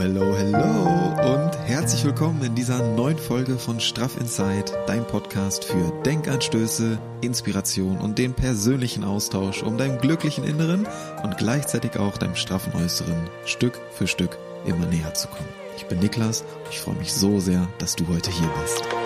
hello, hello und herzlich willkommen in dieser neuen Folge von Straff Inside, dein Podcast für Denkanstöße, Inspiration und den persönlichen Austausch, um deinem glücklichen Inneren und gleichzeitig auch deinem straffen Äußeren Stück für Stück immer näher zu kommen. Ich bin Niklas und ich freue mich so sehr, dass du heute hier bist.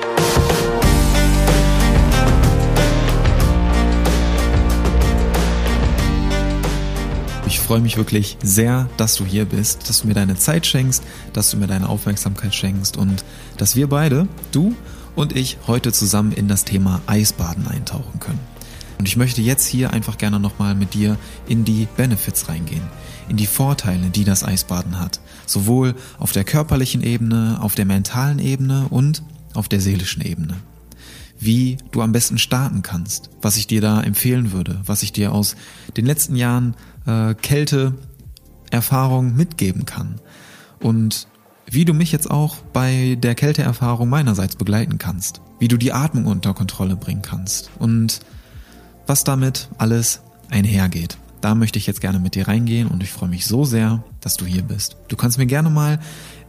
Freue mich wirklich sehr, dass du hier bist, dass du mir deine Zeit schenkst, dass du mir deine Aufmerksamkeit schenkst und dass wir beide, du und ich, heute zusammen in das Thema Eisbaden eintauchen können. Und ich möchte jetzt hier einfach gerne nochmal mit dir in die Benefits reingehen, in die Vorteile, die das Eisbaden hat. Sowohl auf der körperlichen Ebene, auf der mentalen Ebene und auf der seelischen Ebene wie du am besten starten kannst, was ich dir da empfehlen würde, was ich dir aus den letzten Jahren äh, Kälteerfahrung mitgeben kann und wie du mich jetzt auch bei der Kälteerfahrung meinerseits begleiten kannst, wie du die Atmung unter Kontrolle bringen kannst und was damit alles einhergeht. Da möchte ich jetzt gerne mit dir reingehen und ich freue mich so sehr, dass du hier bist. Du kannst mir gerne mal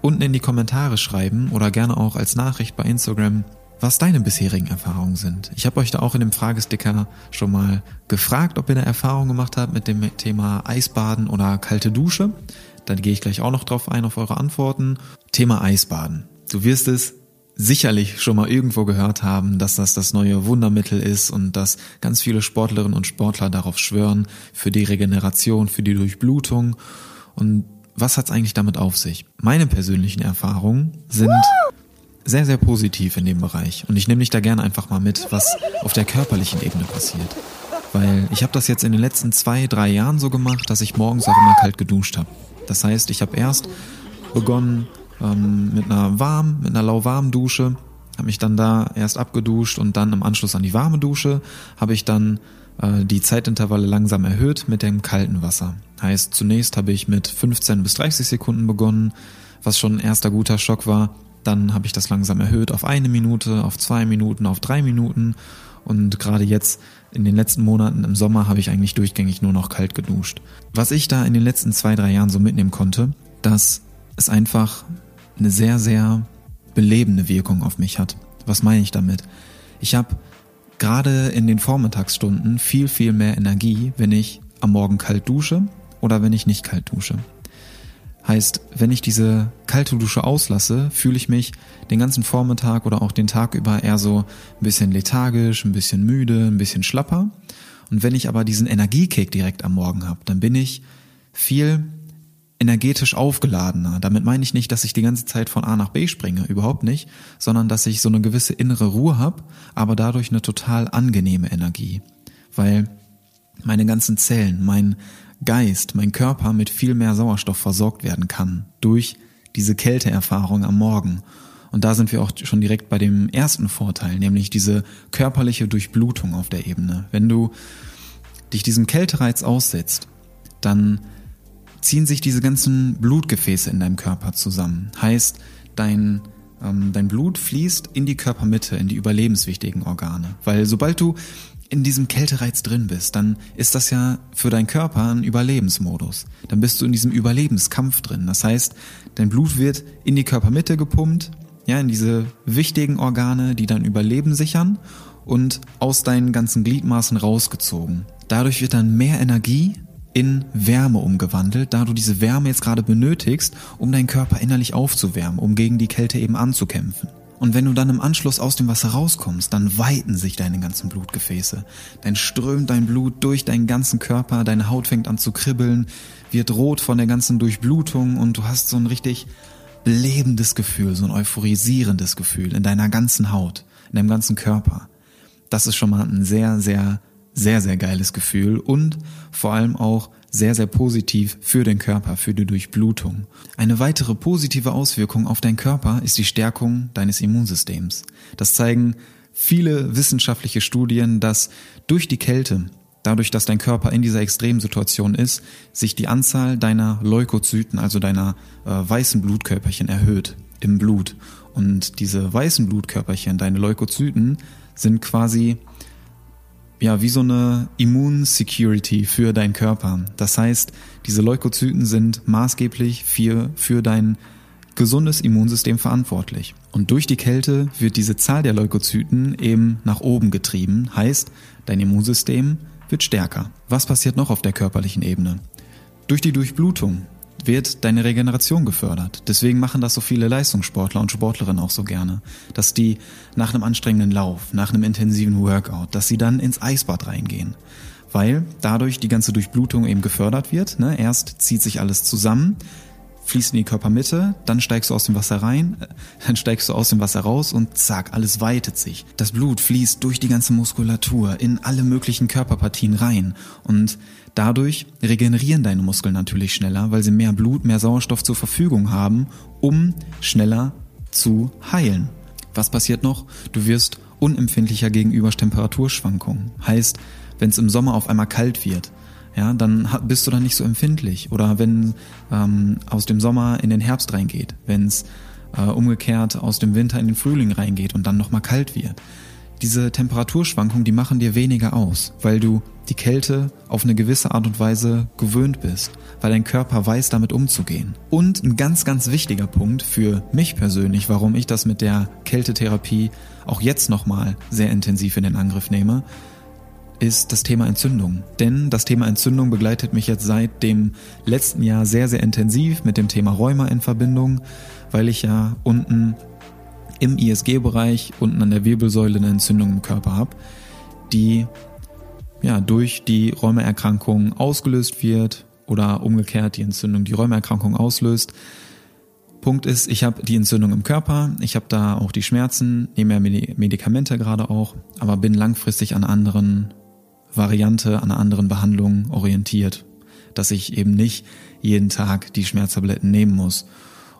unten in die Kommentare schreiben oder gerne auch als Nachricht bei Instagram, was deine bisherigen Erfahrungen sind. Ich habe euch da auch in dem Fragesticker schon mal gefragt, ob ihr eine Erfahrung gemacht habt mit dem Thema Eisbaden oder kalte Dusche. Dann gehe ich gleich auch noch drauf ein auf eure Antworten. Thema Eisbaden. Du wirst es sicherlich schon mal irgendwo gehört haben, dass das das neue Wundermittel ist und dass ganz viele Sportlerinnen und Sportler darauf schwören für die Regeneration, für die Durchblutung. Und was hat's eigentlich damit auf sich? Meine persönlichen Erfahrungen sind sehr, sehr positiv in dem Bereich. Und ich nehme dich da gerne einfach mal mit, was auf der körperlichen Ebene passiert. Weil ich habe das jetzt in den letzten zwei, drei Jahren so gemacht, dass ich morgens auch immer kalt geduscht habe. Das heißt, ich habe erst begonnen ähm, mit einer warm, mit einer lauwarmen Dusche, habe mich dann da erst abgeduscht und dann im Anschluss an die warme Dusche habe ich dann äh, die Zeitintervalle langsam erhöht mit dem kalten Wasser. Heißt, zunächst habe ich mit 15 bis 30 Sekunden begonnen, was schon ein erster guter Schock war. Dann habe ich das langsam erhöht auf eine Minute, auf zwei Minuten, auf drei Minuten. Und gerade jetzt in den letzten Monaten im Sommer habe ich eigentlich durchgängig nur noch kalt geduscht. Was ich da in den letzten zwei, drei Jahren so mitnehmen konnte, dass es einfach eine sehr, sehr belebende Wirkung auf mich hat. Was meine ich damit? Ich habe gerade in den Vormittagsstunden viel, viel mehr Energie, wenn ich am Morgen kalt dusche oder wenn ich nicht kalt dusche. Heißt, wenn ich diese kalte Dusche auslasse, fühle ich mich den ganzen Vormittag oder auch den Tag über eher so ein bisschen lethargisch, ein bisschen müde, ein bisschen schlapper. Und wenn ich aber diesen Energiekick direkt am Morgen habe, dann bin ich viel energetisch aufgeladener. Damit meine ich nicht, dass ich die ganze Zeit von A nach B springe, überhaupt nicht, sondern dass ich so eine gewisse innere Ruhe habe, aber dadurch eine total angenehme Energie. Weil meine ganzen Zellen, mein Geist, mein Körper mit viel mehr Sauerstoff versorgt werden kann durch diese Kälteerfahrung am Morgen. Und da sind wir auch schon direkt bei dem ersten Vorteil, nämlich diese körperliche Durchblutung auf der Ebene. Wenn du dich diesem Kältereiz aussetzt, dann ziehen sich diese ganzen Blutgefäße in deinem Körper zusammen. Heißt, dein, ähm, dein Blut fließt in die Körpermitte, in die überlebenswichtigen Organe. Weil sobald du in diesem Kältereiz drin bist, dann ist das ja für deinen Körper ein Überlebensmodus. Dann bist du in diesem Überlebenskampf drin. Das heißt, dein Blut wird in die Körpermitte gepumpt, ja, in diese wichtigen Organe, die dein Überleben sichern und aus deinen ganzen Gliedmaßen rausgezogen. Dadurch wird dann mehr Energie in Wärme umgewandelt, da du diese Wärme jetzt gerade benötigst, um deinen Körper innerlich aufzuwärmen, um gegen die Kälte eben anzukämpfen. Und wenn du dann im Anschluss aus dem Wasser rauskommst, dann weiten sich deine ganzen Blutgefäße. Dann strömt dein Blut durch deinen ganzen Körper, deine Haut fängt an zu kribbeln, wird rot von der ganzen Durchblutung und du hast so ein richtig lebendes Gefühl, so ein euphorisierendes Gefühl in deiner ganzen Haut, in deinem ganzen Körper. Das ist schon mal ein sehr, sehr, sehr, sehr geiles Gefühl und vor allem auch sehr, sehr positiv für den Körper, für die Durchblutung. Eine weitere positive Auswirkung auf deinen Körper ist die Stärkung deines Immunsystems. Das zeigen viele wissenschaftliche Studien, dass durch die Kälte, dadurch, dass dein Körper in dieser Extremsituation ist, sich die Anzahl deiner Leukozyten, also deiner äh, weißen Blutkörperchen erhöht im Blut. Und diese weißen Blutkörperchen, deine Leukozyten, sind quasi ja, wie so eine Immun-Security für deinen Körper. Das heißt, diese Leukozyten sind maßgeblich für, für dein gesundes Immunsystem verantwortlich. Und durch die Kälte wird diese Zahl der Leukozyten eben nach oben getrieben, heißt, dein Immunsystem wird stärker. Was passiert noch auf der körperlichen Ebene? Durch die Durchblutung wird deine Regeneration gefördert. Deswegen machen das so viele Leistungssportler und Sportlerinnen auch so gerne, dass die nach einem anstrengenden Lauf, nach einem intensiven Workout, dass sie dann ins Eisbad reingehen, weil dadurch die ganze Durchblutung eben gefördert wird. Ne? Erst zieht sich alles zusammen, fließt in die Körpermitte, dann steigst du aus dem Wasser rein, dann steigst du aus dem Wasser raus und zack, alles weitet sich. Das Blut fließt durch die ganze Muskulatur in alle möglichen Körperpartien rein und dadurch regenerieren deine Muskeln natürlich schneller, weil sie mehr Blut, mehr Sauerstoff zur Verfügung haben, um schneller zu heilen. Was passiert noch? Du wirst unempfindlicher gegenüber Temperaturschwankungen. Heißt, wenn es im Sommer auf einmal kalt wird, ja, dann bist du dann nicht so empfindlich. Oder wenn ähm, aus dem Sommer in den Herbst reingeht, wenn es äh, umgekehrt aus dem Winter in den Frühling reingeht und dann nochmal kalt wird. Diese Temperaturschwankungen, die machen dir weniger aus, weil du die Kälte auf eine gewisse Art und Weise gewöhnt bist, weil dein Körper weiß, damit umzugehen. Und ein ganz, ganz wichtiger Punkt für mich persönlich, warum ich das mit der Kältetherapie auch jetzt nochmal sehr intensiv in den Angriff nehme, ist das Thema Entzündung. Denn das Thema Entzündung begleitet mich jetzt seit dem letzten Jahr sehr, sehr intensiv mit dem Thema Rheuma in Verbindung, weil ich ja unten im ISG-Bereich, unten an der Wirbelsäule eine Entzündung im Körper habe, die ja durch die Rheumaerkrankung ausgelöst wird oder umgekehrt die Entzündung die Rheumaerkrankung auslöst. Punkt ist, ich habe die Entzündung im Körper, ich habe da auch die Schmerzen, nehme ja Medikamente gerade auch, aber bin langfristig an anderen Variante, an anderen Behandlung orientiert, dass ich eben nicht jeden Tag die Schmerztabletten nehmen muss.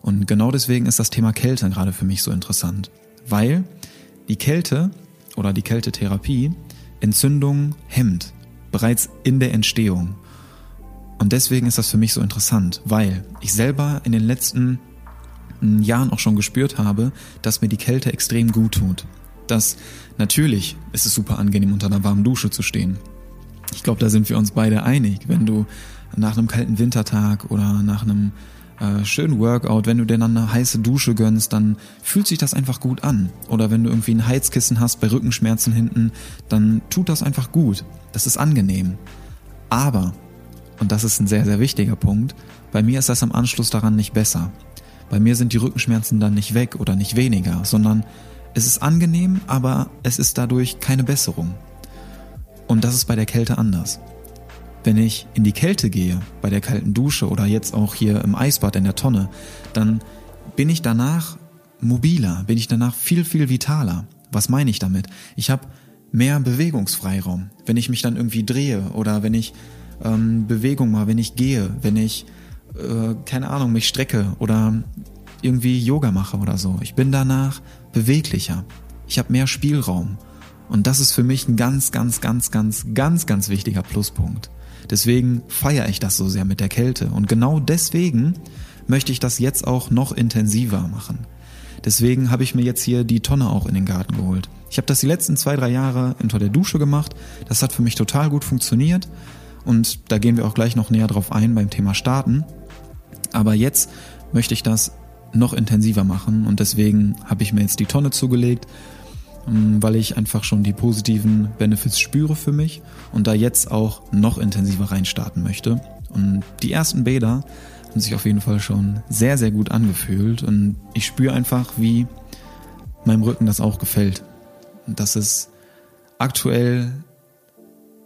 Und genau deswegen ist das Thema Kälte gerade für mich so interessant, weil die Kälte oder die Kältetherapie Entzündung hemmt, bereits in der Entstehung. Und deswegen ist das für mich so interessant, weil ich selber in den letzten Jahren auch schon gespürt habe, dass mir die Kälte extrem gut tut dass natürlich ist es super angenehm, unter einer warmen Dusche zu stehen. Ich glaube, da sind wir uns beide einig. Wenn du nach einem kalten Wintertag oder nach einem äh, schönen Workout, wenn du dir dann eine heiße Dusche gönnst, dann fühlt sich das einfach gut an. Oder wenn du irgendwie ein Heizkissen hast bei Rückenschmerzen hinten, dann tut das einfach gut. Das ist angenehm. Aber, und das ist ein sehr, sehr wichtiger Punkt, bei mir ist das am Anschluss daran nicht besser. Bei mir sind die Rückenschmerzen dann nicht weg oder nicht weniger, sondern es ist angenehm, aber es ist dadurch keine Besserung. Und das ist bei der Kälte anders. Wenn ich in die Kälte gehe, bei der kalten Dusche oder jetzt auch hier im Eisbad in der Tonne, dann bin ich danach mobiler, bin ich danach viel, viel vitaler. Was meine ich damit? Ich habe mehr Bewegungsfreiraum. Wenn ich mich dann irgendwie drehe oder wenn ich ähm, Bewegung mache, wenn ich gehe, wenn ich, äh, keine Ahnung, mich strecke oder irgendwie Yoga mache oder so. Ich bin danach beweglicher. Ich habe mehr Spielraum. Und das ist für mich ein ganz, ganz, ganz, ganz, ganz, ganz wichtiger Pluspunkt. Deswegen feiere ich das so sehr mit der Kälte. Und genau deswegen möchte ich das jetzt auch noch intensiver machen. Deswegen habe ich mir jetzt hier die Tonne auch in den Garten geholt. Ich habe das die letzten zwei, drei Jahre unter der Dusche gemacht. Das hat für mich total gut funktioniert. Und da gehen wir auch gleich noch näher drauf ein beim Thema Starten. Aber jetzt möchte ich das noch intensiver machen und deswegen habe ich mir jetzt die Tonne zugelegt, weil ich einfach schon die positiven Benefits spüre für mich und da jetzt auch noch intensiver reinstarten möchte. Und die ersten Bäder haben sich auf jeden Fall schon sehr, sehr gut angefühlt und ich spüre einfach, wie meinem Rücken das auch gefällt. Und das ist aktuell,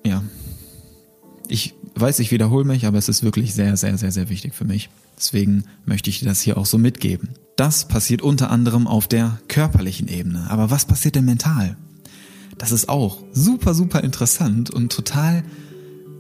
ja, ich weiß, ich wiederhole mich, aber es ist wirklich sehr, sehr, sehr, sehr wichtig für mich. Deswegen möchte ich dir das hier auch so mitgeben. Das passiert unter anderem auf der körperlichen Ebene. Aber was passiert denn mental? Das ist auch super, super interessant und total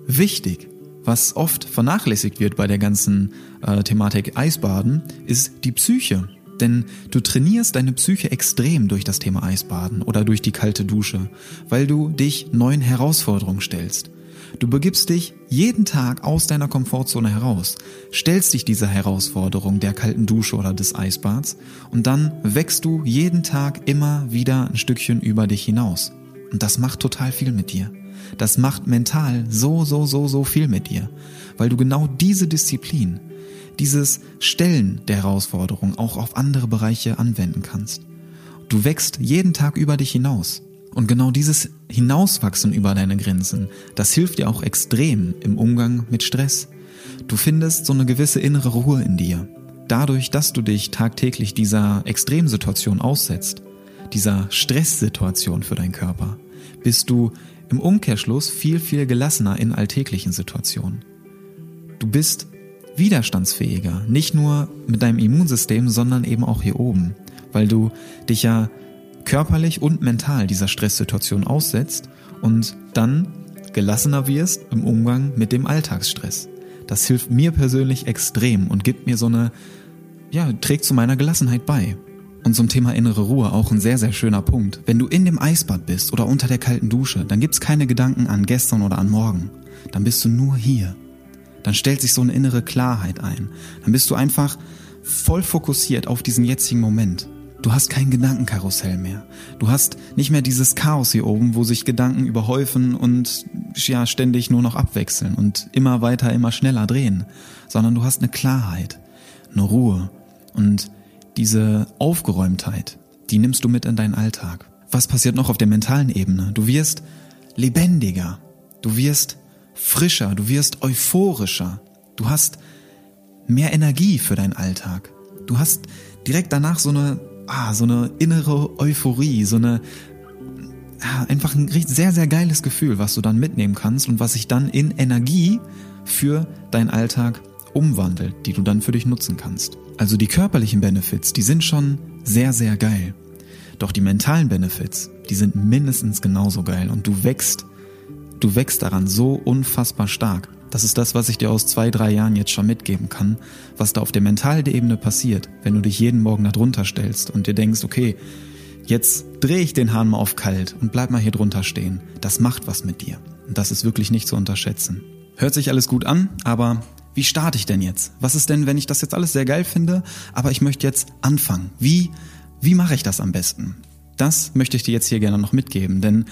wichtig. Was oft vernachlässigt wird bei der ganzen äh, Thematik Eisbaden, ist die Psyche. Denn du trainierst deine Psyche extrem durch das Thema Eisbaden oder durch die kalte Dusche, weil du dich neuen Herausforderungen stellst. Du begibst dich jeden Tag aus deiner Komfortzone heraus, stellst dich dieser Herausforderung der kalten Dusche oder des Eisbads und dann wächst du jeden Tag immer wieder ein Stückchen über dich hinaus. Und das macht total viel mit dir. Das macht mental so, so, so, so viel mit dir, weil du genau diese Disziplin, dieses Stellen der Herausforderung auch auf andere Bereiche anwenden kannst. Du wächst jeden Tag über dich hinaus. Und genau dieses Hinauswachsen über deine Grenzen, das hilft dir auch extrem im Umgang mit Stress. Du findest so eine gewisse innere Ruhe in dir. Dadurch, dass du dich tagtäglich dieser Extremsituation aussetzt, dieser Stresssituation für deinen Körper, bist du im Umkehrschluss viel, viel gelassener in alltäglichen Situationen. Du bist widerstandsfähiger, nicht nur mit deinem Immunsystem, sondern eben auch hier oben, weil du dich ja körperlich und mental dieser Stresssituation aussetzt und dann gelassener wirst im Umgang mit dem Alltagsstress. Das hilft mir persönlich extrem und gibt mir so eine, ja, trägt zu meiner Gelassenheit bei. Und zum Thema innere Ruhe auch ein sehr, sehr schöner Punkt. Wenn du in dem Eisbad bist oder unter der kalten Dusche, dann gibt's keine Gedanken an gestern oder an morgen. Dann bist du nur hier. Dann stellt sich so eine innere Klarheit ein. Dann bist du einfach voll fokussiert auf diesen jetzigen Moment. Du hast kein Gedankenkarussell mehr. Du hast nicht mehr dieses Chaos hier oben, wo sich Gedanken überhäufen und ja ständig nur noch abwechseln und immer weiter, immer schneller drehen, sondern du hast eine Klarheit, eine Ruhe und diese Aufgeräumtheit, die nimmst du mit in deinen Alltag. Was passiert noch auf der mentalen Ebene? Du wirst lebendiger, du wirst frischer, du wirst euphorischer, du hast mehr Energie für deinen Alltag. Du hast direkt danach so eine ah, so eine innere Euphorie, so eine einfach ein sehr, sehr geiles Gefühl, was du dann mitnehmen kannst und was sich dann in Energie für deinen Alltag umwandelt, die du dann für dich nutzen kannst. Also die körperlichen Benefits, die sind schon sehr, sehr geil. Doch die mentalen Benefits, die sind mindestens genauso geil und du wächst, du wächst daran so unfassbar stark. Das ist das, was ich dir aus zwei, drei Jahren jetzt schon mitgeben kann, was da auf der mentalen Ebene passiert, wenn du dich jeden Morgen da drunter stellst und dir denkst, okay, jetzt drehe ich den Hahn mal auf kalt und bleib mal hier drunter stehen. Das macht was mit dir. Und das ist wirklich nicht zu unterschätzen. Hört sich alles gut an, aber wie starte ich denn jetzt? Was ist denn, wenn ich das jetzt alles sehr geil finde, aber ich möchte jetzt anfangen? Wie, wie mache ich das am besten? Das möchte ich dir jetzt hier gerne noch mitgeben, denn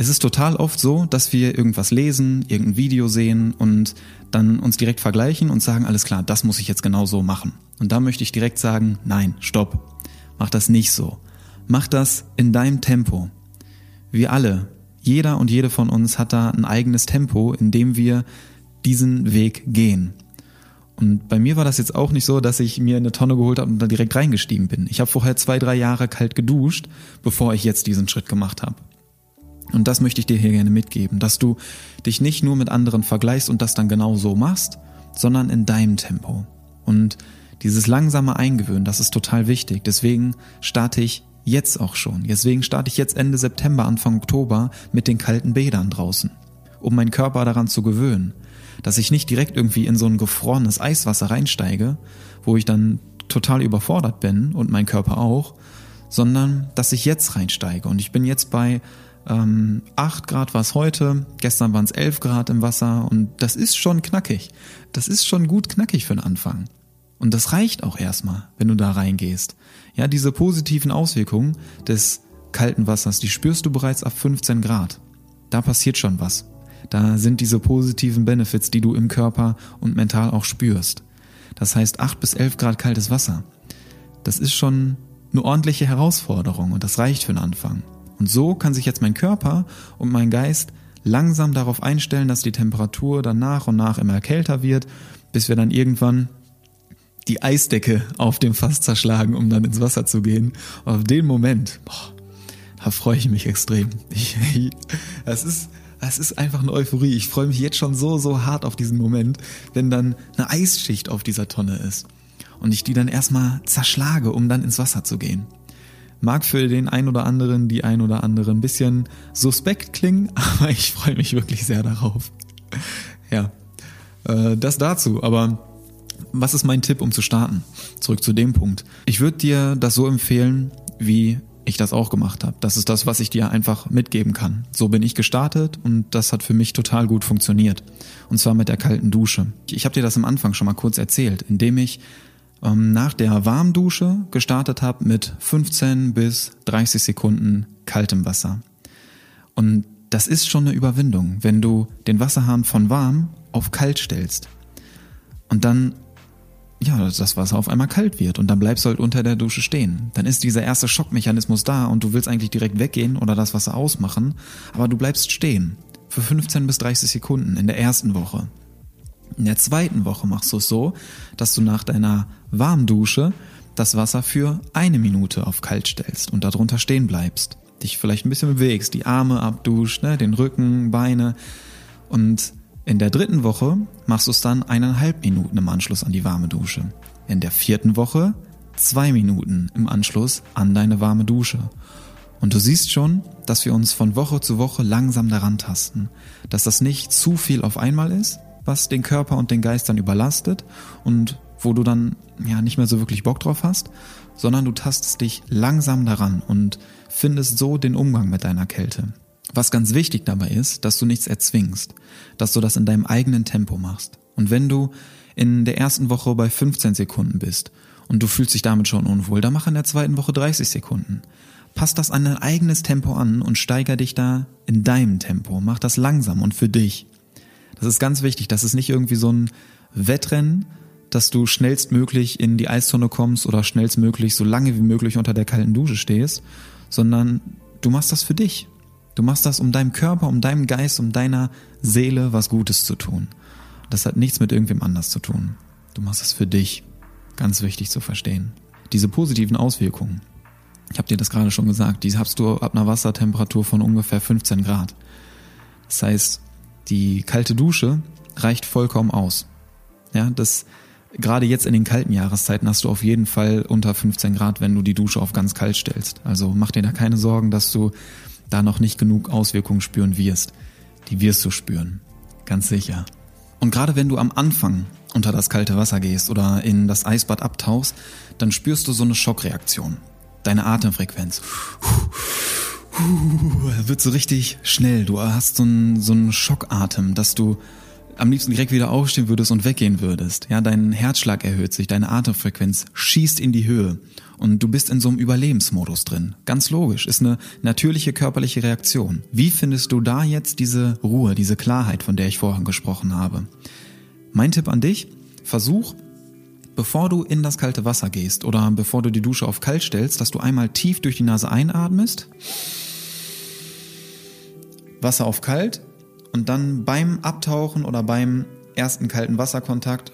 es ist total oft so, dass wir irgendwas lesen, irgendein Video sehen und dann uns direkt vergleichen und sagen, alles klar, das muss ich jetzt genau so machen. Und da möchte ich direkt sagen, nein, stopp. Mach das nicht so. Mach das in deinem Tempo. Wir alle, jeder und jede von uns hat da ein eigenes Tempo, in dem wir diesen Weg gehen. Und bei mir war das jetzt auch nicht so, dass ich mir eine Tonne geholt habe und da direkt reingestiegen bin. Ich habe vorher zwei, drei Jahre kalt geduscht, bevor ich jetzt diesen Schritt gemacht habe. Und das möchte ich dir hier gerne mitgeben, dass du dich nicht nur mit anderen vergleichst und das dann genau so machst, sondern in deinem Tempo. Und dieses langsame Eingewöhnen, das ist total wichtig. Deswegen starte ich jetzt auch schon. Deswegen starte ich jetzt Ende September, Anfang Oktober mit den kalten Bädern draußen, um meinen Körper daran zu gewöhnen. Dass ich nicht direkt irgendwie in so ein gefrorenes Eiswasser reinsteige, wo ich dann total überfordert bin und mein Körper auch, sondern dass ich jetzt reinsteige. Und ich bin jetzt bei ähm, 8 Grad war es heute, gestern waren es 11 Grad im Wasser und das ist schon knackig. Das ist schon gut knackig für den Anfang. Und das reicht auch erstmal, wenn du da reingehst. Ja, diese positiven Auswirkungen des kalten Wassers, die spürst du bereits ab 15 Grad. Da passiert schon was. Da sind diese positiven Benefits, die du im Körper und mental auch spürst. Das heißt 8 bis 11 Grad kaltes Wasser. Das ist schon eine ordentliche Herausforderung und das reicht für den Anfang. Und so kann sich jetzt mein Körper und mein Geist langsam darauf einstellen, dass die Temperatur dann nach und nach immer kälter wird, bis wir dann irgendwann die Eisdecke auf dem Fass zerschlagen, um dann ins Wasser zu gehen. Und auf den Moment, boah, da freue ich mich extrem. Ich, das ist, das ist einfach eine Euphorie. Ich freue mich jetzt schon so, so hart auf diesen Moment, wenn dann eine Eisschicht auf dieser Tonne ist. Und ich die dann erstmal zerschlage, um dann ins Wasser zu gehen. Mag für den ein oder anderen, die ein oder andere ein bisschen suspekt klingen, aber ich freue mich wirklich sehr darauf. Ja, äh, das dazu. Aber was ist mein Tipp, um zu starten? Zurück zu dem Punkt. Ich würde dir das so empfehlen, wie ich das auch gemacht habe. Das ist das, was ich dir einfach mitgeben kann. So bin ich gestartet und das hat für mich total gut funktioniert. Und zwar mit der kalten Dusche. Ich habe dir das am Anfang schon mal kurz erzählt, indem ich ähm, nach der Warmdusche gestartet habe mit 15 bis 30 Sekunden kaltem Wasser. Und das ist schon eine Überwindung, wenn du den Wasserhahn von warm auf kalt stellst. Und dann, ja, das Wasser auf einmal kalt wird und dann bleibst du halt unter der Dusche stehen. Dann ist dieser erste Schockmechanismus da und du willst eigentlich direkt weggehen oder das Wasser ausmachen, aber du bleibst stehen. Für 15 bis 30 Sekunden in der ersten Woche. In der zweiten Woche machst du es so, dass du nach deiner Warmdusche das Wasser für eine Minute auf kalt stellst und darunter stehen bleibst. Dich vielleicht ein bisschen bewegst, die Arme abduscht, ne, den Rücken, Beine. Und in der dritten Woche machst du es dann eineinhalb Minuten im Anschluss an die warme Dusche. In der vierten Woche zwei Minuten im Anschluss an deine warme Dusche. Und du siehst schon, dass wir uns von Woche zu Woche langsam daran tasten, dass das nicht zu viel auf einmal ist, was den Körper und den Geist dann überlastet und wo du dann ja nicht mehr so wirklich Bock drauf hast, sondern du tastest dich langsam daran und findest so den Umgang mit deiner Kälte. Was ganz wichtig dabei ist, dass du nichts erzwingst, dass du das in deinem eigenen Tempo machst. Und wenn du in der ersten Woche bei 15 Sekunden bist und du fühlst dich damit schon unwohl, dann mach in der zweiten Woche 30 Sekunden. Pass das an dein eigenes Tempo an und steiger dich da in deinem Tempo. Mach das langsam und für dich. Das ist ganz wichtig. Das ist nicht irgendwie so ein Wettrennen, dass du schnellstmöglich in die Eistonne kommst oder schnellstmöglich so lange wie möglich unter der kalten Dusche stehst, sondern du machst das für dich. Du machst das, um deinem Körper, um deinem Geist, um deiner Seele was Gutes zu tun. Das hat nichts mit irgendwem anders zu tun. Du machst das für dich. Ganz wichtig zu verstehen. Diese positiven Auswirkungen, ich habe dir das gerade schon gesagt, die hast du ab einer Wassertemperatur von ungefähr 15 Grad. Das heißt, die kalte Dusche reicht vollkommen aus. Ja, das gerade jetzt in den kalten Jahreszeiten hast du auf jeden Fall unter 15 Grad, wenn du die Dusche auf ganz kalt stellst. Also mach dir da keine Sorgen, dass du da noch nicht genug Auswirkungen spüren wirst. Die wirst du spüren. Ganz sicher. Und gerade wenn du am Anfang unter das kalte Wasser gehst oder in das Eisbad abtauchst, dann spürst du so eine Schockreaktion. Deine Atemfrequenz wird so richtig schnell. Du hast so einen, so einen Schockatem, dass du am liebsten direkt wieder aufstehen würdest und weggehen würdest. Ja, dein Herzschlag erhöht sich, deine Atemfrequenz schießt in die Höhe und du bist in so einem Überlebensmodus drin. Ganz logisch, ist eine natürliche körperliche Reaktion. Wie findest du da jetzt diese Ruhe, diese Klarheit, von der ich vorhin gesprochen habe? Mein Tipp an dich, versuch bevor du in das kalte Wasser gehst oder bevor du die Dusche auf kalt stellst, dass du einmal tief durch die Nase einatmest, Wasser auf kalt und dann beim Abtauchen oder beim ersten kalten Wasserkontakt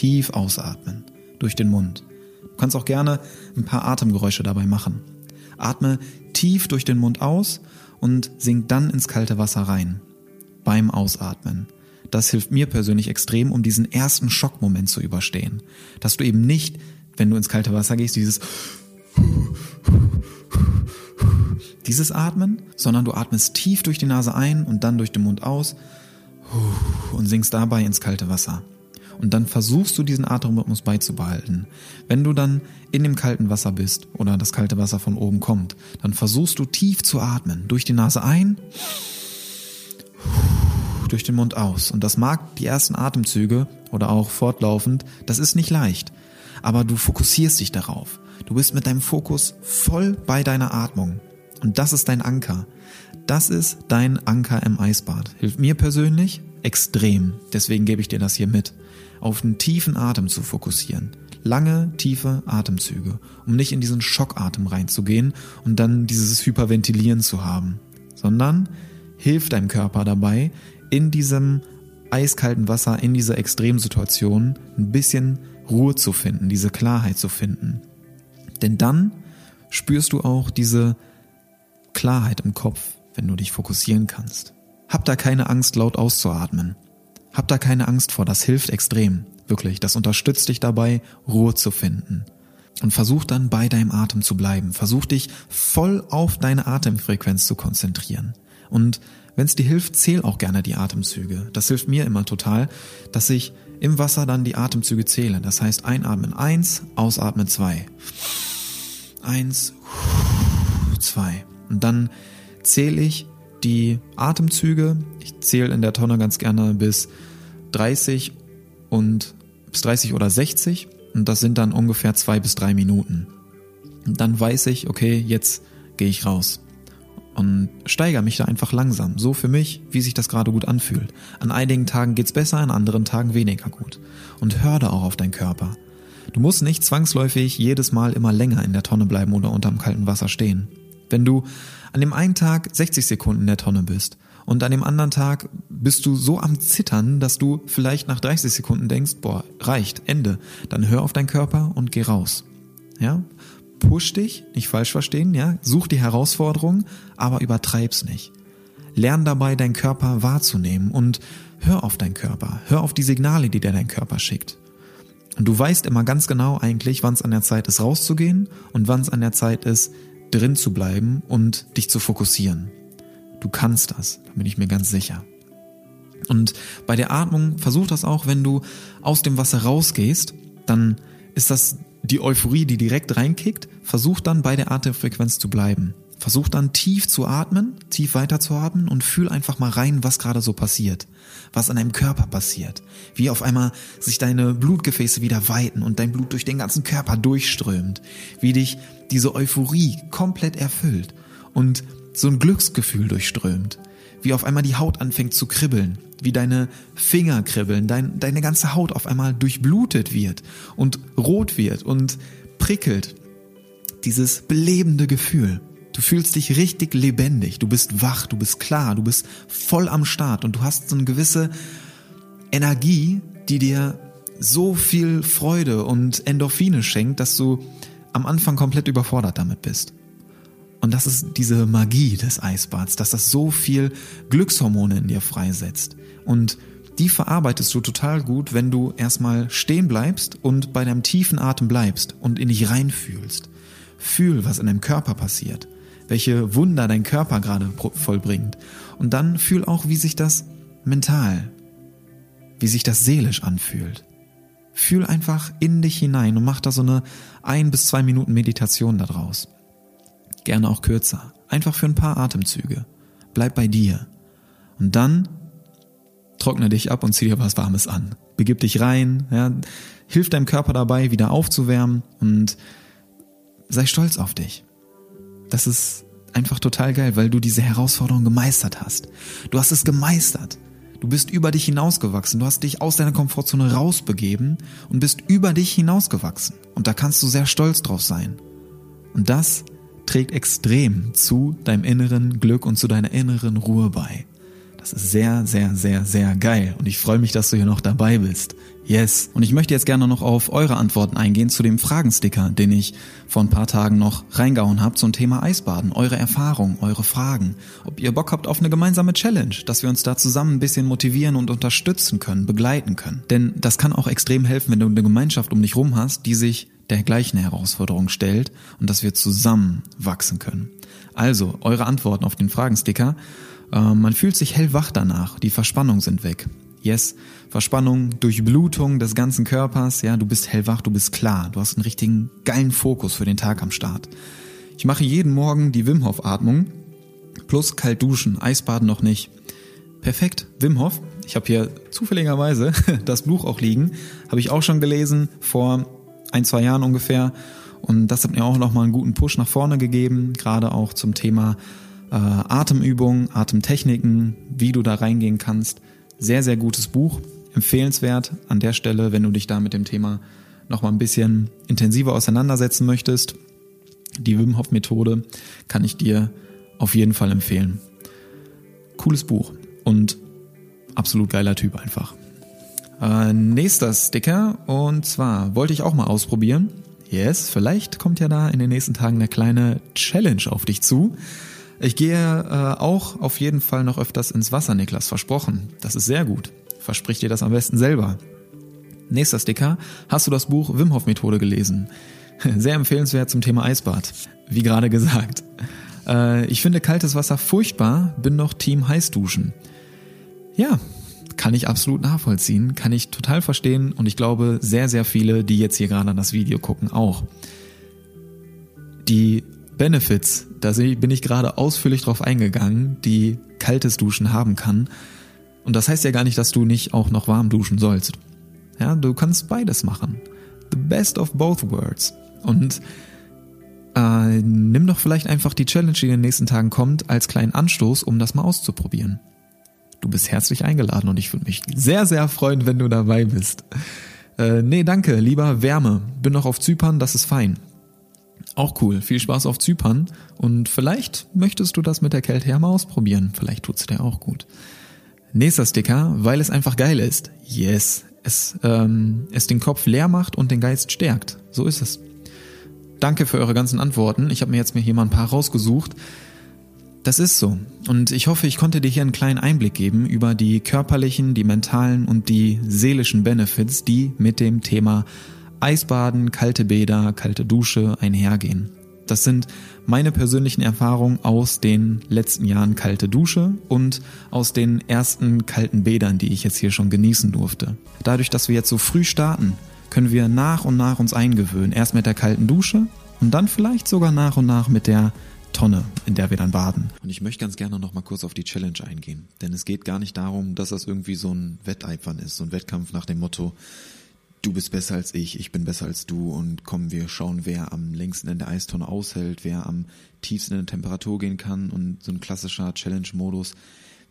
tief ausatmen durch den Mund. Du kannst auch gerne ein paar Atemgeräusche dabei machen. Atme tief durch den Mund aus und sink dann ins kalte Wasser rein. Beim Ausatmen. Das hilft mir persönlich extrem, um diesen ersten Schockmoment zu überstehen. Dass du eben nicht, wenn du ins kalte Wasser gehst, dieses dieses Atmen, sondern du atmest tief durch die Nase ein und dann durch den Mund aus und sinkst dabei ins kalte Wasser. Und dann versuchst du diesen Atemrhythmus beizubehalten. Wenn du dann in dem kalten Wasser bist oder das kalte Wasser von oben kommt, dann versuchst du tief zu atmen. Durch die Nase ein, durch den Mund aus. Und das mag die ersten Atemzüge oder auch fortlaufend, das ist nicht leicht. Aber du fokussierst dich darauf. Du bist mit deinem Fokus voll bei deiner Atmung. Und das ist dein Anker. Das ist dein Anker im Eisbad. Hilft mir persönlich extrem. Deswegen gebe ich dir das hier mit. Auf einen tiefen Atem zu fokussieren. Lange, tiefe Atemzüge, um nicht in diesen Schockatem reinzugehen und dann dieses Hyperventilieren zu haben, sondern hilft deinem Körper dabei, in diesem eiskalten Wasser, in dieser Extremsituation ein bisschen Ruhe zu finden, diese Klarheit zu finden. Denn dann spürst du auch diese Klarheit im Kopf, wenn du dich fokussieren kannst. Hab da keine Angst, laut auszuatmen. Hab da keine Angst vor, das hilft extrem. Wirklich, das unterstützt dich dabei, Ruhe zu finden. Und versuch dann bei deinem Atem zu bleiben. Versuch dich voll auf deine Atemfrequenz zu konzentrieren. Und wenn es dir hilft, zähl auch gerne die Atemzüge. Das hilft mir immer total, dass ich im Wasser dann die Atemzüge zähle. Das heißt, einatmen eins, ausatmen zwei. Eins, zwei. Und dann zähle ich die Atemzüge. Ich zähle in der Tonne ganz gerne bis 30 und bis 30 oder 60 und das sind dann ungefähr zwei bis drei Minuten. dann weiß ich, okay, jetzt gehe ich raus und steigere mich da einfach langsam, so für mich, wie sich das gerade gut anfühlt. An einigen Tagen geht's besser, an anderen Tagen weniger gut. Und hör da auch auf deinen Körper. Du musst nicht zwangsläufig jedes Mal immer länger in der Tonne bleiben oder unterm kalten Wasser stehen. Wenn du an dem einen Tag 60 Sekunden in der Tonne bist und an dem anderen Tag bist du so am Zittern, dass du vielleicht nach 30 Sekunden denkst, boah, reicht, Ende, dann hör auf deinen Körper und geh raus. Ja? Push dich, nicht falsch verstehen, ja? Such die Herausforderung, aber übertreib's nicht. Lern dabei, deinen Körper wahrzunehmen und hör auf deinen Körper, hör auf die Signale, die dir dein Körper schickt. Und du weißt immer ganz genau eigentlich, wann es an der Zeit ist, rauszugehen und wann es an der Zeit ist, drin zu bleiben und dich zu fokussieren. Du kannst das, da bin ich mir ganz sicher. Und bei der Atmung versuch das auch, wenn du aus dem Wasser rausgehst, dann ist das die Euphorie, die direkt reinkickt. Versuch dann bei der Atemfrequenz zu bleiben. Versuch dann tief zu atmen, tief weiter zu atmen und fühl einfach mal rein, was gerade so passiert. Was an deinem Körper passiert. Wie auf einmal sich deine Blutgefäße wieder weiten und dein Blut durch den ganzen Körper durchströmt. Wie dich diese Euphorie komplett erfüllt und so ein Glücksgefühl durchströmt. Wie auf einmal die Haut anfängt zu kribbeln. Wie deine Finger kribbeln, dein, deine ganze Haut auf einmal durchblutet wird und rot wird und prickelt. Dieses belebende Gefühl. Du fühlst dich richtig lebendig, du bist wach, du bist klar, du bist voll am Start und du hast so eine gewisse Energie, die dir so viel Freude und Endorphine schenkt, dass du am Anfang komplett überfordert damit bist. Und das ist diese Magie des Eisbads, dass das so viel Glückshormone in dir freisetzt. Und die verarbeitest du total gut, wenn du erstmal stehen bleibst und bei deinem tiefen Atem bleibst und in dich reinfühlst. Fühl, was in deinem Körper passiert welche Wunder dein Körper gerade vollbringt. Und dann fühl auch, wie sich das mental, wie sich das seelisch anfühlt. Fühl einfach in dich hinein und mach da so eine ein bis zwei Minuten Meditation daraus. Gerne auch kürzer. Einfach für ein paar Atemzüge. Bleib bei dir. Und dann trockne dich ab und zieh dir was Warmes an. Begib dich rein, ja, hilf deinem Körper dabei, wieder aufzuwärmen und sei stolz auf dich. Das ist einfach total geil, weil du diese Herausforderung gemeistert hast. Du hast es gemeistert. Du bist über dich hinausgewachsen. Du hast dich aus deiner Komfortzone rausbegeben und bist über dich hinausgewachsen. Und da kannst du sehr stolz drauf sein. Und das trägt extrem zu deinem inneren Glück und zu deiner inneren Ruhe bei. Das ist sehr, sehr, sehr, sehr geil. Und ich freue mich, dass du hier noch dabei bist. Yes. Und ich möchte jetzt gerne noch auf eure Antworten eingehen zu dem Fragensticker, den ich vor ein paar Tagen noch reingehauen habe zum Thema Eisbaden. Eure Erfahrungen, eure Fragen. Ob ihr Bock habt auf eine gemeinsame Challenge, dass wir uns da zusammen ein bisschen motivieren und unterstützen können, begleiten können. Denn das kann auch extrem helfen, wenn du eine Gemeinschaft um dich rum hast, die sich der gleichen Herausforderung stellt und dass wir zusammen wachsen können. Also, eure Antworten auf den Fragensticker. Äh, man fühlt sich hellwach danach, die Verspannungen sind weg. Yes, Verspannung, Durchblutung des ganzen Körpers, ja, du bist hellwach, du bist klar, du hast einen richtigen geilen Fokus für den Tag am Start. Ich mache jeden Morgen die Wim Hof Atmung plus kalt duschen, Eisbaden noch nicht. Perfekt, Wim Hof. Ich habe hier zufälligerweise das Buch auch liegen, habe ich auch schon gelesen vor ein, zwei Jahren ungefähr und das hat mir auch nochmal einen guten Push nach vorne gegeben, gerade auch zum Thema äh, Atemübungen, Atemtechniken, wie du da reingehen kannst. Sehr, sehr gutes Buch. Empfehlenswert an der Stelle, wenn du dich da mit dem Thema noch mal ein bisschen intensiver auseinandersetzen möchtest. Die Wim Hof Methode kann ich dir auf jeden Fall empfehlen. Cooles Buch und absolut geiler Typ einfach. Äh, nächster Sticker und zwar wollte ich auch mal ausprobieren. Yes, vielleicht kommt ja da in den nächsten Tagen eine kleine Challenge auf dich zu. Ich gehe äh, auch auf jeden Fall noch öfters ins Wasser, Niklas, versprochen. Das ist sehr gut. Versprich dir das am besten selber. Nächster Sticker. Hast du das Buch Wim Hof Methode gelesen? Sehr empfehlenswert zum Thema Eisbad. Wie gerade gesagt. Äh, ich finde kaltes Wasser furchtbar, bin noch Team Heißduschen. Ja, kann ich absolut nachvollziehen, kann ich total verstehen und ich glaube sehr, sehr viele, die jetzt hier gerade das Video gucken, auch. Die Benefits, da bin ich gerade ausführlich drauf eingegangen, die kaltes Duschen haben kann. Und das heißt ja gar nicht, dass du nicht auch noch warm duschen sollst. Ja, du kannst beides machen. The best of both worlds. Und äh, nimm doch vielleicht einfach die Challenge, die in den nächsten Tagen kommt, als kleinen Anstoß, um das mal auszuprobieren. Du bist herzlich eingeladen und ich würde mich sehr, sehr freuen, wenn du dabei bist. Äh, nee, danke, lieber Wärme. Bin noch auf Zypern, das ist fein. Auch cool. Viel Spaß auf Zypern. Und vielleicht möchtest du das mit der Kälte ja mal ausprobieren. Vielleicht tut's dir auch gut. Nächster Sticker, weil es einfach geil ist. Yes. Es, ähm, es den Kopf leer macht und den Geist stärkt. So ist es. Danke für eure ganzen Antworten. Ich habe mir jetzt hier mal ein paar rausgesucht. Das ist so. Und ich hoffe, ich konnte dir hier einen kleinen Einblick geben über die körperlichen, die mentalen und die seelischen Benefits, die mit dem Thema Eisbaden, kalte Bäder, kalte Dusche einhergehen. Das sind meine persönlichen Erfahrungen aus den letzten Jahren kalte Dusche und aus den ersten kalten Bädern, die ich jetzt hier schon genießen durfte. Dadurch, dass wir jetzt so früh starten, können wir nach und nach uns eingewöhnen. Erst mit der kalten Dusche und dann vielleicht sogar nach und nach mit der Tonne, in der wir dann baden. Und ich möchte ganz gerne noch mal kurz auf die Challenge eingehen, denn es geht gar nicht darum, dass das irgendwie so ein Wetteifern ist, so ein Wettkampf nach dem Motto, du bist besser als ich, ich bin besser als du und komm, wir schauen, wer am längsten in der Eistonne aushält, wer am tiefsten in der Temperatur gehen kann und so ein klassischer Challenge-Modus,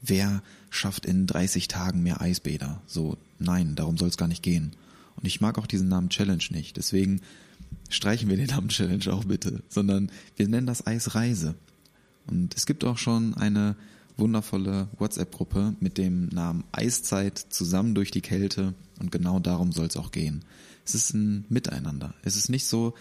wer schafft in 30 Tagen mehr Eisbäder? So, nein, darum soll es gar nicht gehen. Und ich mag auch diesen Namen Challenge nicht, deswegen streichen wir den Namen Challenge auch bitte, sondern wir nennen das Eisreise. Und es gibt auch schon eine wundervolle WhatsApp-Gruppe mit dem Namen Eiszeit zusammen durch die Kälte und genau darum soll es auch gehen. Es ist ein Miteinander. Es ist nicht so,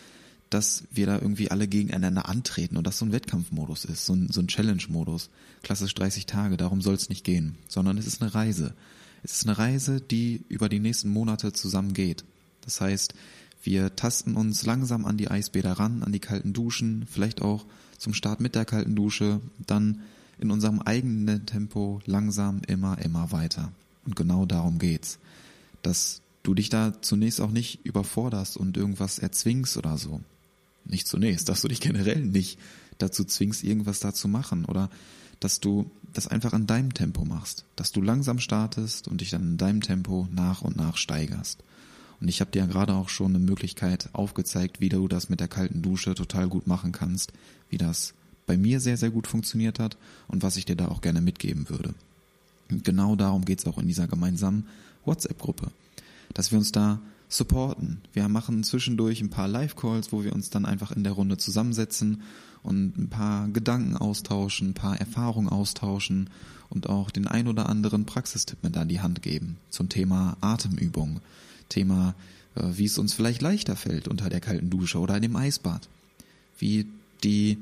dass wir da irgendwie alle gegeneinander antreten und das so ein Wettkampfmodus ist, so ein, so ein Challenge-Modus. Klassisch 30 Tage, darum soll es nicht gehen, sondern es ist eine Reise. Es ist eine Reise, die über die nächsten Monate zusammen geht. Das heißt, wir tasten uns langsam an die Eisbäder ran, an die kalten Duschen, vielleicht auch zum Start mit der kalten Dusche, dann in unserem eigenen Tempo langsam immer, immer weiter. Und genau darum geht's. Dass du dich da zunächst auch nicht überforderst und irgendwas erzwingst oder so. Nicht zunächst, dass du dich generell nicht dazu zwingst, irgendwas da zu machen oder dass du das einfach in deinem Tempo machst, dass du langsam startest und dich dann in deinem Tempo nach und nach steigerst. Und ich habe dir ja gerade auch schon eine Möglichkeit aufgezeigt, wie du das mit der kalten Dusche total gut machen kannst, wie das bei mir sehr, sehr gut funktioniert hat und was ich dir da auch gerne mitgeben würde. Und genau darum geht's auch in dieser gemeinsamen WhatsApp-Gruppe, dass wir uns da supporten. Wir machen zwischendurch ein paar Live-Calls, wo wir uns dann einfach in der Runde zusammensetzen und ein paar Gedanken austauschen, ein paar Erfahrungen austauschen und auch den ein oder anderen Praxistipp mit an die Hand geben zum Thema Atemübung, Thema, äh, wie es uns vielleicht leichter fällt unter der kalten Dusche oder in dem Eisbad, wie die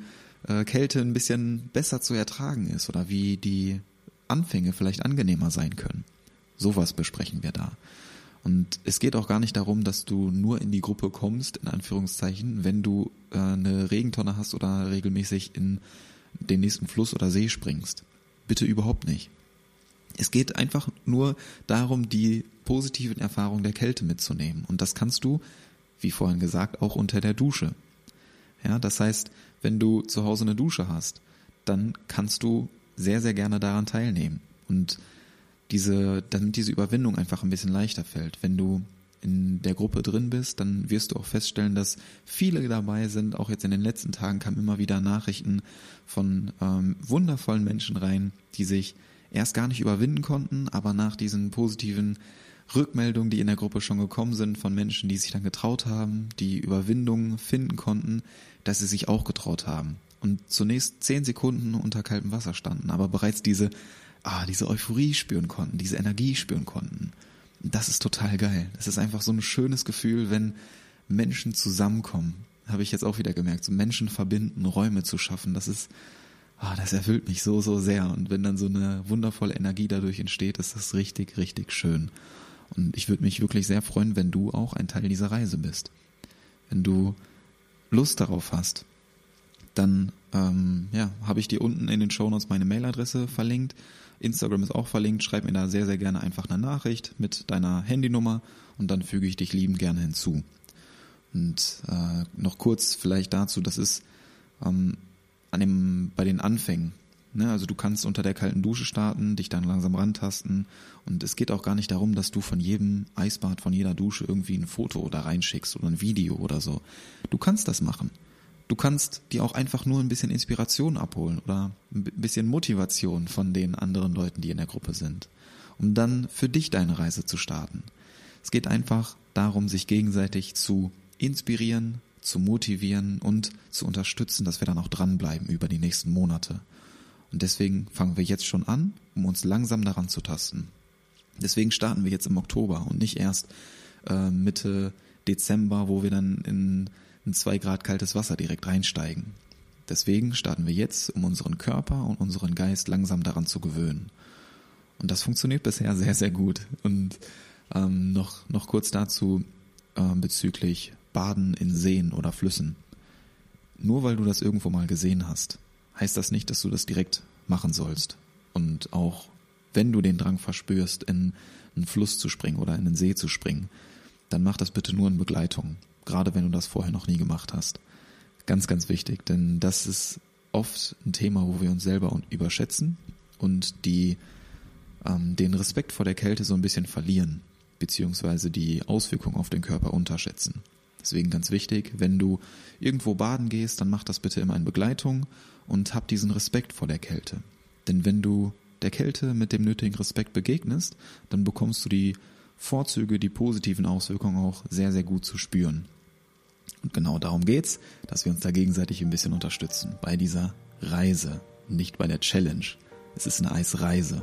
äh, Kälte ein bisschen besser zu ertragen ist oder wie die Anfänge vielleicht angenehmer sein können. Sowas besprechen wir da. Und es geht auch gar nicht darum, dass du nur in die Gruppe kommst, in Anführungszeichen, wenn du äh, eine Regentonne hast oder regelmäßig in den nächsten Fluss oder See springst. Bitte überhaupt nicht. Es geht einfach nur darum, die positiven Erfahrungen der Kälte mitzunehmen. Und das kannst du, wie vorhin gesagt, auch unter der Dusche. Ja, das heißt, wenn du zu Hause eine Dusche hast, dann kannst du sehr, sehr gerne daran teilnehmen. Und diese, damit diese Überwindung einfach ein bisschen leichter fällt. Wenn du in der Gruppe drin bist, dann wirst du auch feststellen, dass viele dabei sind. Auch jetzt in den letzten Tagen kamen immer wieder Nachrichten von ähm, wundervollen Menschen rein, die sich erst gar nicht überwinden konnten, aber nach diesen positiven Rückmeldungen, die in der Gruppe schon gekommen sind von Menschen, die sich dann getraut haben, die Überwindungen finden konnten, dass sie sich auch getraut haben und zunächst zehn Sekunden unter kaltem Wasser standen, aber bereits diese, ah, diese Euphorie spüren konnten, diese Energie spüren konnten. Das ist total geil. Das ist einfach so ein schönes Gefühl, wenn Menschen zusammenkommen. Habe ich jetzt auch wieder gemerkt, so Menschen verbinden, Räume zu schaffen. Das ist, ah, das erfüllt mich so, so sehr. Und wenn dann so eine wundervolle Energie dadurch entsteht, ist das richtig, richtig schön. Und ich würde mich wirklich sehr freuen, wenn du auch ein Teil dieser Reise bist. Wenn du Lust darauf hast, dann ähm, ja, habe ich dir unten in den Show Notes meine Mailadresse verlinkt. Instagram ist auch verlinkt. Schreib mir da sehr, sehr gerne einfach eine Nachricht mit deiner Handynummer und dann füge ich dich lieben gerne hinzu. Und äh, noch kurz vielleicht dazu, das ist ähm, an dem, bei den Anfängen Ne? Also du kannst unter der kalten Dusche starten, dich dann langsam rantasten und es geht auch gar nicht darum, dass du von jedem Eisbad, von jeder Dusche irgendwie ein Foto da reinschickst oder ein Video oder so. Du kannst das machen. Du kannst dir auch einfach nur ein bisschen Inspiration abholen oder ein bisschen Motivation von den anderen Leuten, die in der Gruppe sind, um dann für dich deine Reise zu starten. Es geht einfach darum, sich gegenseitig zu inspirieren, zu motivieren und zu unterstützen, dass wir dann auch dranbleiben über die nächsten Monate. Und deswegen fangen wir jetzt schon an, um uns langsam daran zu tasten. Deswegen starten wir jetzt im Oktober und nicht erst äh, Mitte Dezember, wo wir dann in in zwei Grad kaltes Wasser direkt reinsteigen. Deswegen starten wir jetzt, um unseren Körper und unseren Geist langsam daran zu gewöhnen. Und das funktioniert bisher sehr, sehr gut. Und ähm, noch, noch kurz dazu äh, bezüglich Baden in Seen oder Flüssen. Nur weil du das irgendwo mal gesehen hast, heißt das nicht, dass du das direkt machen sollst. Und auch wenn du den Drang verspürst, in einen Fluss zu springen oder in einen See zu springen, dann mach das bitte nur in Begleitung gerade wenn du das vorher noch nie gemacht hast. Ganz, ganz wichtig, denn das ist oft ein Thema, wo wir uns selber überschätzen und die ähm, den Respekt vor der Kälte so ein bisschen verlieren, beziehungsweise die Auswirkungen auf den Körper unterschätzen. Deswegen ganz wichtig, wenn du irgendwo baden gehst, dann mach das bitte immer in Begleitung und hab diesen Respekt vor der Kälte. Denn wenn du der Kälte mit dem nötigen Respekt begegnest, dann bekommst du die Vorzüge, die positiven Auswirkungen auch sehr, sehr gut zu spüren. Und genau darum geht's, dass wir uns da gegenseitig ein bisschen unterstützen. Bei dieser Reise, nicht bei der Challenge. Es ist eine Eisreise.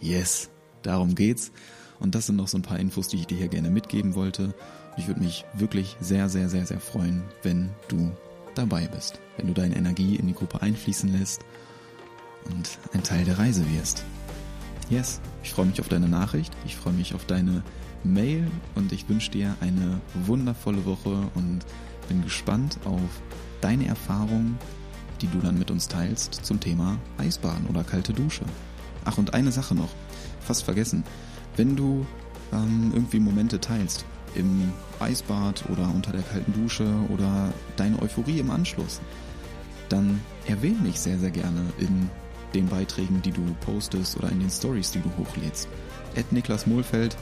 Yes, darum geht's. Und das sind noch so ein paar Infos, die ich dir hier gerne mitgeben wollte. Ich würde mich wirklich sehr, sehr, sehr, sehr freuen, wenn du dabei bist. Wenn du deine Energie in die Gruppe einfließen lässt und ein Teil der Reise wirst. Yes, ich freue mich auf deine Nachricht. Ich freue mich auf deine Mail und ich wünsche dir eine wundervolle Woche und bin gespannt auf deine Erfahrungen, die du dann mit uns teilst zum Thema Eisbaden oder kalte Dusche. Ach, und eine Sache noch, fast vergessen. Wenn du ähm, irgendwie Momente teilst, im Eisbad oder unter der kalten Dusche oder deine Euphorie im Anschluss, dann erwähne mich sehr, sehr gerne in den Beiträgen, die du postest oder in den Stories, die du hochlädst. Ed Niklas Mohlfeld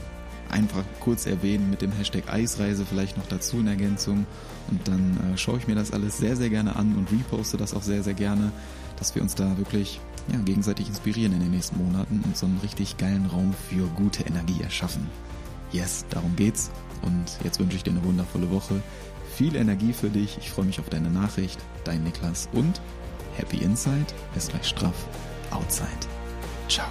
einfach kurz erwähnen mit dem Hashtag Eisreise vielleicht noch dazu in Ergänzung. Und dann äh, schaue ich mir das alles sehr, sehr gerne an und reposte das auch sehr, sehr gerne, dass wir uns da wirklich ja, gegenseitig inspirieren in den nächsten Monaten und so einen richtig geilen Raum für gute Energie erschaffen. Yes, darum geht's. Und jetzt wünsche ich dir eine wundervolle Woche. Viel Energie für dich. Ich freue mich auf deine Nachricht. Dein Niklas und Happy Inside ist gleich straff Outside. Ciao.